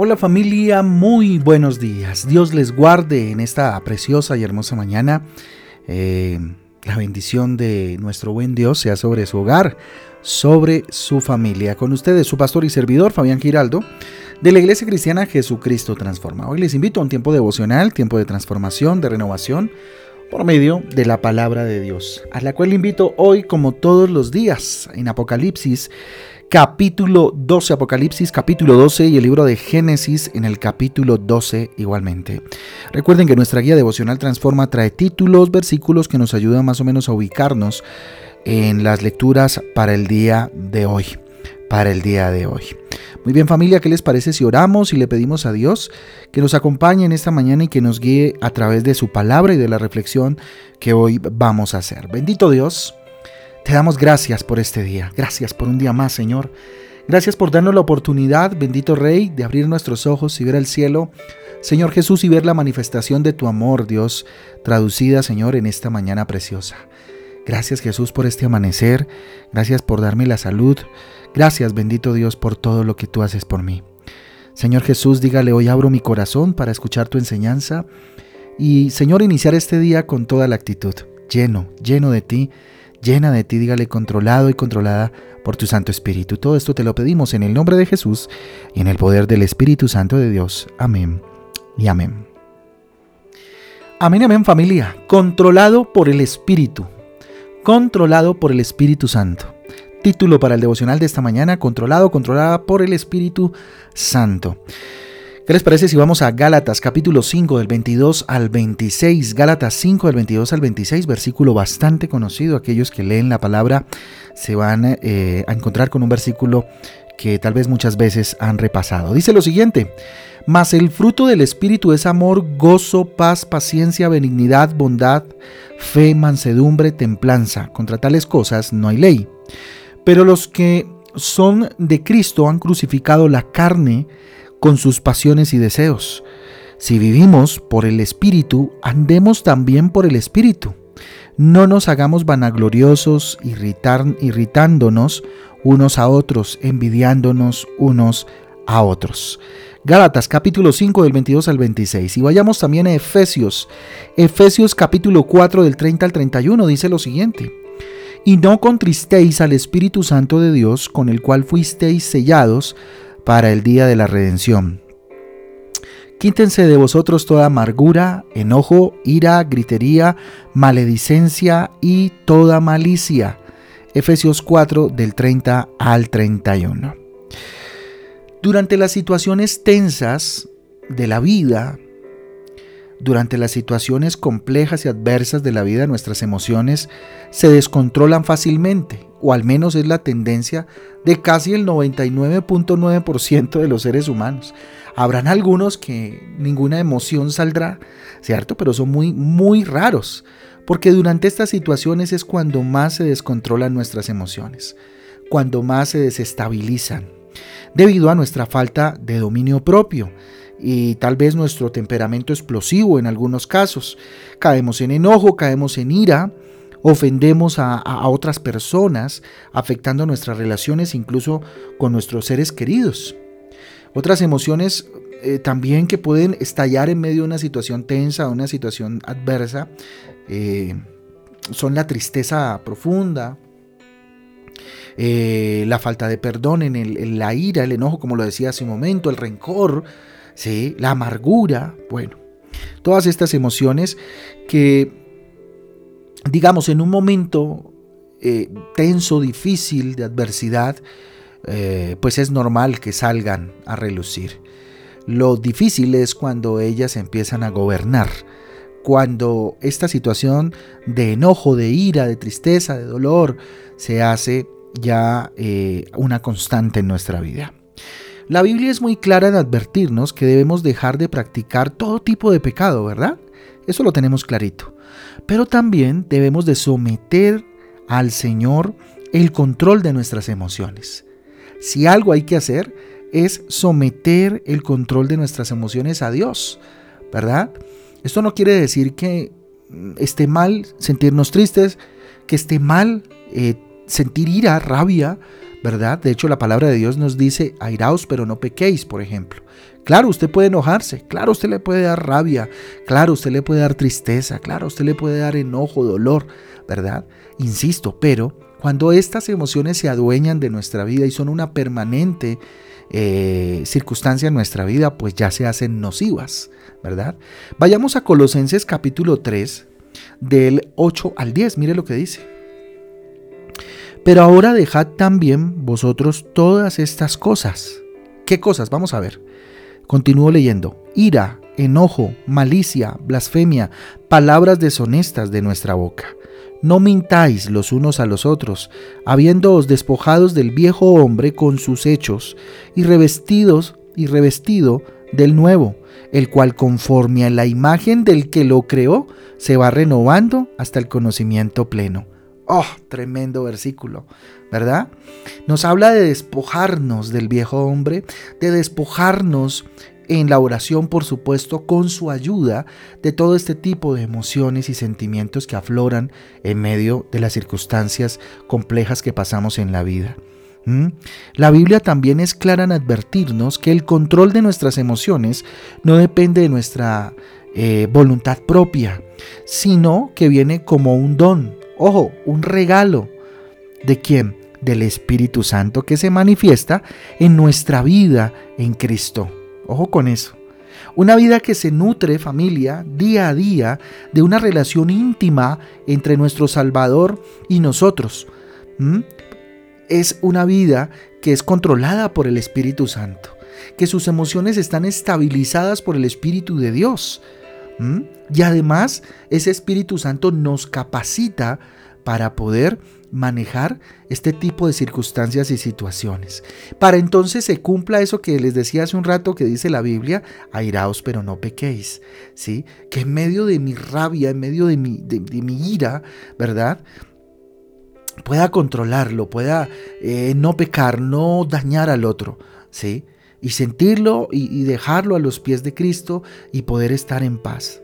Hola familia, muy buenos días. Dios les guarde en esta preciosa y hermosa mañana. Eh, la bendición de nuestro buen Dios sea sobre su hogar, sobre su familia. Con ustedes su pastor y servidor Fabián Giraldo de la Iglesia Cristiana Jesucristo Transforma. Hoy les invito a un tiempo devocional, tiempo de transformación, de renovación por medio de la palabra de Dios, a la cual invito hoy como todos los días en Apocalipsis capítulo 12, Apocalipsis capítulo 12 y el libro de Génesis en el capítulo 12 igualmente. Recuerden que nuestra guía devocional Transforma trae títulos, versículos que nos ayudan más o menos a ubicarnos en las lecturas para el día de hoy. Para el día de hoy. Muy bien familia, ¿qué les parece si oramos y le pedimos a Dios que nos acompañe en esta mañana y que nos guíe a través de su palabra y de la reflexión que hoy vamos a hacer? Bendito Dios. Te damos gracias por este día. Gracias por un día más, Señor. Gracias por darnos la oportunidad, bendito Rey, de abrir nuestros ojos y ver el cielo, Señor Jesús, y ver la manifestación de tu amor, Dios, traducida, Señor, en esta mañana preciosa. Gracias Jesús por este amanecer. Gracias por darme la salud. Gracias, bendito Dios, por todo lo que tú haces por mí. Señor Jesús, dígale, hoy abro mi corazón para escuchar tu enseñanza y, Señor, iniciar este día con toda la actitud, lleno, lleno de ti llena de ti, dígale controlado y controlada por tu Santo Espíritu. Todo esto te lo pedimos en el nombre de Jesús y en el poder del Espíritu Santo de Dios. Amén y amén. Amén, amén familia. Controlado por el Espíritu. Controlado por el Espíritu Santo. Título para el devocional de esta mañana, controlado, controlada por el Espíritu Santo. ¿Qué les parece si vamos a Gálatas capítulo 5 del 22 al 26? Gálatas 5 del 22 al 26, versículo bastante conocido. Aquellos que leen la palabra se van eh, a encontrar con un versículo que tal vez muchas veces han repasado. Dice lo siguiente, mas el fruto del Espíritu es amor, gozo, paz, paciencia, benignidad, bondad, fe, mansedumbre, templanza. Contra tales cosas no hay ley. Pero los que son de Cristo han crucificado la carne con sus pasiones y deseos. Si vivimos por el Espíritu, andemos también por el Espíritu. No nos hagamos vanagloriosos, irritándonos unos a otros, envidiándonos unos a otros. Gálatas capítulo 5 del 22 al 26. Y vayamos también a Efesios. Efesios capítulo 4 del 30 al 31 dice lo siguiente. Y no contristéis al Espíritu Santo de Dios, con el cual fuisteis sellados para el día de la redención. Quítense de vosotros toda amargura, enojo, ira, gritería, maledicencia y toda malicia. Efesios 4 del 30 al 31. Durante las situaciones tensas de la vida, durante las situaciones complejas y adversas de la vida, nuestras emociones se descontrolan fácilmente o al menos es la tendencia de casi el 99.9% de los seres humanos. Habrán algunos que ninguna emoción saldrá, ¿cierto? Pero son muy, muy raros, porque durante estas situaciones es cuando más se descontrolan nuestras emociones, cuando más se desestabilizan, debido a nuestra falta de dominio propio y tal vez nuestro temperamento explosivo en algunos casos. Caemos en enojo, caemos en ira, ofendemos a, otras personas, afectando nuestras relaciones incluso con nuestros seres queridos. Otras emociones eh, también que pueden estallar en medio de una situación tensa, una situación adversa, eh, son la tristeza profunda, eh, la falta de perdón, en, la ira, el enojo, como lo decía hace un momento, el rencor, ¿sí? la amargura, bueno, todas estas emociones que digamos, en un momento eh, tenso, difícil, de adversidad, eh, pues es normal que salgan a relucir. Lo difícil es cuando ellas empiezan a gobernar, cuando esta situación de enojo, de ira, de tristeza, de dolor, se hace ya eh, una constante en nuestra vida. La Biblia es muy clara en advertirnos que debemos dejar de practicar todo tipo de pecado, ¿verdad? Eso lo tenemos clarito. Pero también debemos de someter al Señor el control de nuestras emociones. Si algo hay que hacer es someter el control de nuestras emociones a Dios, ¿verdad? Esto no quiere decir que mm, esté mal sentirnos tristes, que esté mal eh, sentir ira, rabia, ¿verdad? De hecho, la palabra de Dios nos dice, airaos pero no pequéis, por ejemplo. Claro, usted puede enojarse, claro, usted le puede dar rabia, claro, usted le puede dar tristeza, claro, usted le puede dar enojo, dolor, ¿verdad? Insisto, pero cuando estas emociones se adueñan de nuestra vida y son una permanente eh, circunstancia en nuestra vida, pues ya se hacen nocivas, ¿verdad? Vayamos a Colosenses capítulo 3, del 8 al 10, mire lo que dice. Pero ahora dejad también vosotros todas estas cosas. ¿Qué cosas? Vamos a ver. Continúo leyendo. Ira, enojo, malicia, blasfemia, palabras deshonestas de nuestra boca. No mintáis los unos a los otros, habiéndoos despojados del viejo hombre con sus hechos, y revestidos y revestido del nuevo, el cual conforme a la imagen del que lo creó, se va renovando hasta el conocimiento pleno Oh, tremendo versículo, ¿verdad? Nos habla de despojarnos del viejo hombre, de despojarnos en la oración, por supuesto, con su ayuda de todo este tipo de emociones y sentimientos que afloran en medio de las circunstancias complejas que pasamos en la vida. La Biblia también es clara en advertirnos que el control de nuestras emociones no depende de nuestra eh, voluntad propia, sino que viene como un don, Ojo, un regalo. ¿De quién? Del Espíritu Santo que se manifiesta en nuestra vida en Cristo. Ojo con eso. Una vida que se nutre, familia, día a día, de una relación íntima entre nuestro Salvador y nosotros. Es una vida que es controlada por el Espíritu Santo, que sus emociones están estabilizadas por el Espíritu de Dios. Y además, ese Espíritu Santo nos capacita para poder manejar este tipo de circunstancias y situaciones. Para entonces se cumpla eso que les decía hace un rato que dice la Biblia, airaos pero no pequéis, ¿sí? Que en medio de mi rabia, en medio de mi, de, mi ira, ¿verdad? Pueda controlarlo, pueda eh, no pecar, no dañar al otro, ¿sí? Y sentirlo y, dejarlo a los pies de Cristo y poder estar en paz.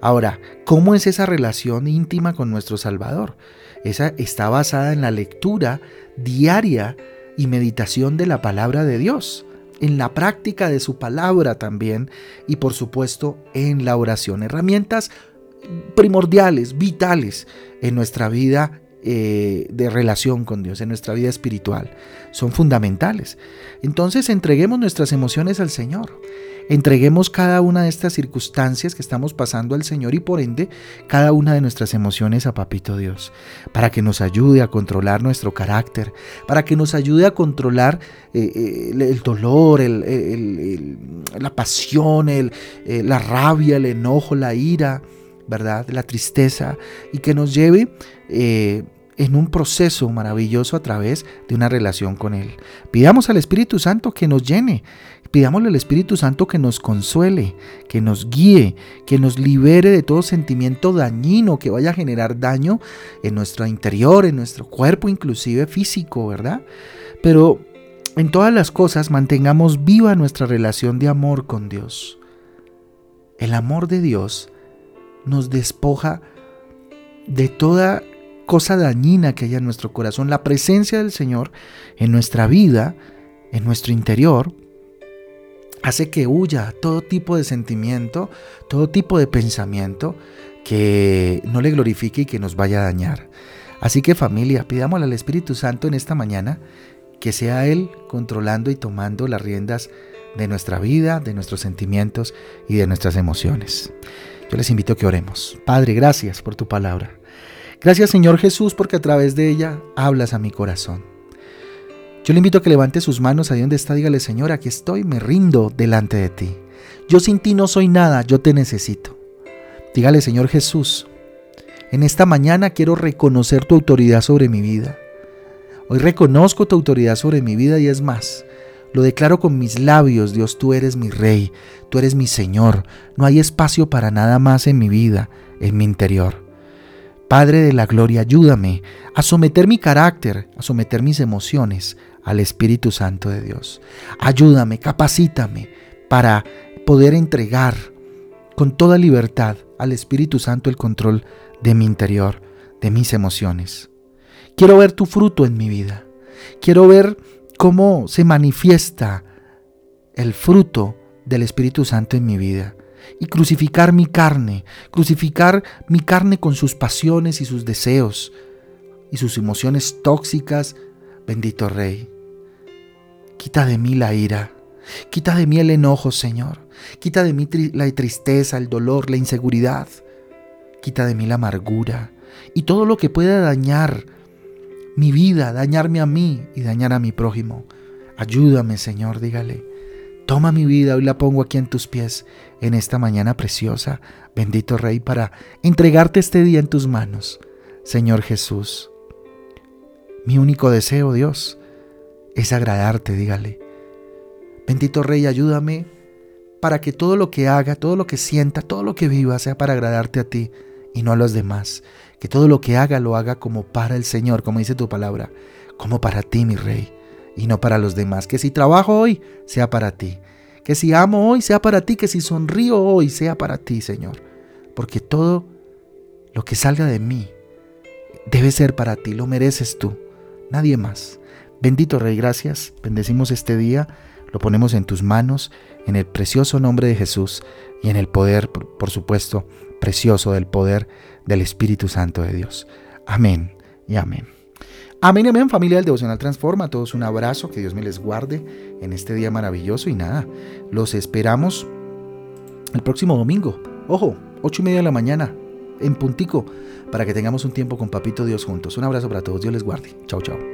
Ahora, ¿cómo es esa relación íntima con nuestro Salvador? Esa está basada en la lectura diaria y meditación de la palabra de Dios, en la práctica de su palabra también y por supuesto en la oración. Herramientas primordiales, vitales en nuestra vida eh, de relación con Dios, en nuestra vida espiritual. Son fundamentales. Entonces entreguemos nuestras emociones al Señor. Entreguemos cada una de estas circunstancias que estamos pasando al Señor y por ende cada una de nuestras emociones a Papito Dios, para que nos ayude a controlar nuestro carácter, para que nos ayude a controlar eh, eh, el, dolor, la pasión, la rabia, el enojo, la ira, ¿verdad? La tristeza y que nos lleve en un proceso maravilloso a través de una relación con Él. Pidamos al Espíritu Santo que nos llene, pidámosle al Espíritu Santo que nos consuele, que nos guíe, que nos libere de todo sentimiento dañino que vaya a generar daño en nuestro interior, en nuestro cuerpo, inclusive físico, ¿verdad? Pero en todas las cosas mantengamos viva nuestra relación de amor con Dios. El amor de Dios nos despoja de toda cosa dañina que haya en nuestro corazón, la presencia del Señor en nuestra vida, en nuestro interior, hace que huya todo tipo de sentimiento, todo tipo de pensamiento que no le glorifique y que nos vaya a dañar. Así que familia, pidámosle al Espíritu Santo en esta mañana que sea Él controlando y tomando las riendas de nuestra vida, de nuestros sentimientos y de nuestras emociones. Yo les invito a que oremos. Padre, gracias por tu palabra. Gracias Señor Jesús porque a través de ella hablas a mi corazón. Yo le invito a que levante sus manos ahí donde está, dígale Señor, aquí estoy, me rindo delante de ti. Yo sin ti no soy nada, yo te necesito. Dígale Señor Jesús, en esta mañana quiero reconocer tu autoridad sobre mi vida. Hoy reconozco tu autoridad sobre mi vida y es más, lo declaro con mis labios, Dios, tú eres mi rey, tú eres mi Señor, no hay espacio para nada más en mi vida, en mi interior. Padre de la Gloria, ayúdame a someter mi carácter, a someter mis emociones al Espíritu Santo de Dios. Ayúdame, capacítame para poder entregar con toda libertad al Espíritu Santo el control de mi interior, de mis emociones. Quiero ver tu fruto en mi vida. Quiero ver cómo se manifiesta el fruto del Espíritu Santo en mi vida. Y crucificar mi carne, crucificar mi carne con sus pasiones y sus deseos y sus emociones tóxicas. Bendito Rey, quita de mí la ira, quita de mí el enojo, Señor, quita de mí la tristeza, el dolor, la inseguridad, quita de mí la amargura y todo lo que pueda dañar mi vida, dañarme a mí y dañar a mi prójimo. Ayúdame, Señor, dígale. Toma mi vida, hoy la pongo aquí en tus pies, en esta mañana preciosa, bendito Rey, para entregarte este día en tus manos. Señor Jesús, mi único deseo, Dios, es agradarte, dígale. Bendito Rey, ayúdame para que todo lo que haga, todo lo que sienta, todo lo que viva sea para agradarte a ti y no a los demás. Que todo lo que haga lo haga como para el Señor, como dice tu palabra, como para ti, mi Rey y no para los demás. Que si trabajo hoy, sea para ti. Que si amo hoy, sea para ti. Que si sonrío hoy, sea para ti, Señor. Porque todo lo que salga de mí debe ser para ti. Lo mereces tú, nadie más. Bendito Rey, gracias. Bendecimos este día. Lo ponemos en tus manos, en el precioso nombre de Jesús y en el poder, por supuesto, precioso del poder del Espíritu Santo de Dios. Amén y amén. Amén, amén, familia del Devocional Transforma. A todos un abrazo, que Dios me les guarde en este día maravilloso. Y nada, los esperamos el próximo domingo. Ojo, ocho y media de la mañana, en puntico, para que tengamos un tiempo con Papito Dios juntos. Un abrazo para todos, Dios les guarde. Chao, chao.